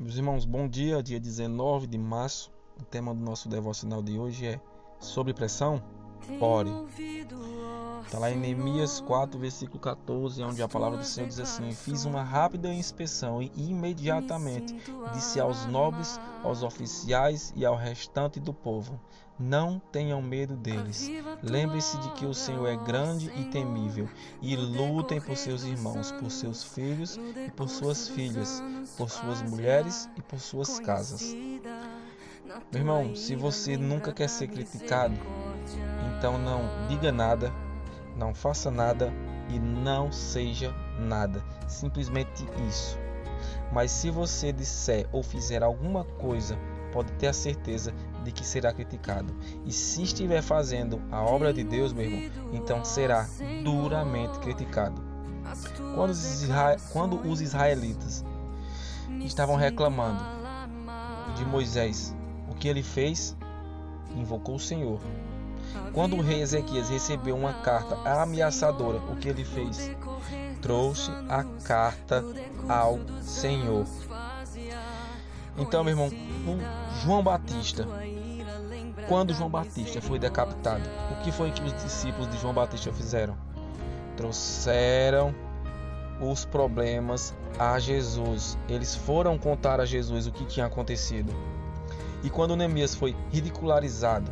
Meus irmãos, bom dia, dia 19 de março. O tema do nosso devocional de hoje é sobre pressão. Ore. Está lá em Neemias 4, versículo 14, onde a palavra do Senhor diz assim: Fiz uma rápida inspeção e imediatamente disse aos nobres, aos oficiais e ao restante do povo: Não tenham medo deles. Lembre-se de que o Senhor é grande e temível, e lutem por seus irmãos, por seus filhos e por suas filhas, por suas mulheres e por suas casas. Meu irmão, se você nunca quer ser criticado, então não diga nada, não faça nada e não seja nada. Simplesmente isso. Mas se você disser ou fizer alguma coisa, pode ter a certeza de que será criticado. E se estiver fazendo a obra de Deus, meu irmão, então será duramente criticado. Quando os, isra... Quando os israelitas estavam reclamando de Moisés, o que ele fez? Invocou o Senhor. Quando o rei Ezequias recebeu uma carta ameaçadora, o que ele fez? Trouxe a carta ao Senhor. Então, meu irmão, o João Batista, quando João Batista foi decapitado, o que foi que os discípulos de João Batista fizeram? Trouxeram os problemas a Jesus. Eles foram contar a Jesus o que tinha acontecido. E quando Neemias foi ridicularizado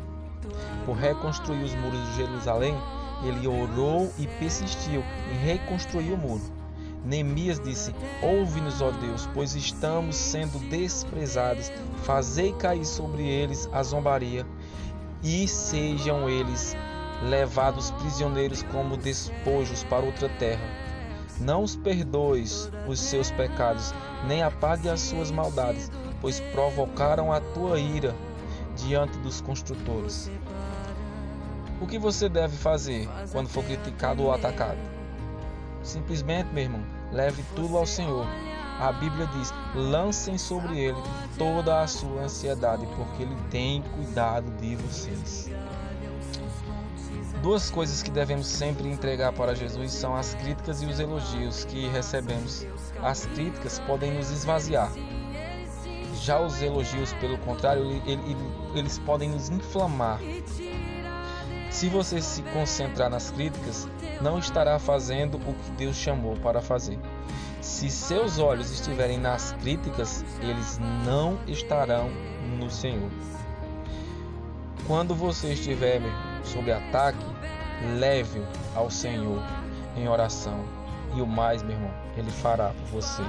por reconstruir os muros de Jerusalém, ele orou e persistiu em reconstruir o muro. Neemias disse: Ouve-nos, ó Deus, pois estamos sendo desprezados. Fazei cair sobre eles a zombaria, e sejam eles levados prisioneiros como despojos para outra terra. Não os perdoes os seus pecados, nem apague as suas maldades, pois provocaram a tua ira diante dos construtores. O que você deve fazer quando for criticado ou atacado? Simplesmente, meu irmão, leve tudo ao Senhor. A Bíblia diz: lancem sobre ele toda a sua ansiedade, porque ele tem cuidado de vocês. Duas coisas que devemos sempre entregar para Jesus são as críticas e os elogios que recebemos. As críticas podem nos esvaziar, já os elogios, pelo contrário, eles podem nos inflamar. Se você se concentrar nas críticas, não estará fazendo o que Deus chamou para fazer. Se seus olhos estiverem nas críticas, eles não estarão no Senhor. Quando você estiver sob ataque, leve-o ao Senhor em oração. E o mais, meu irmão, Ele fará por você.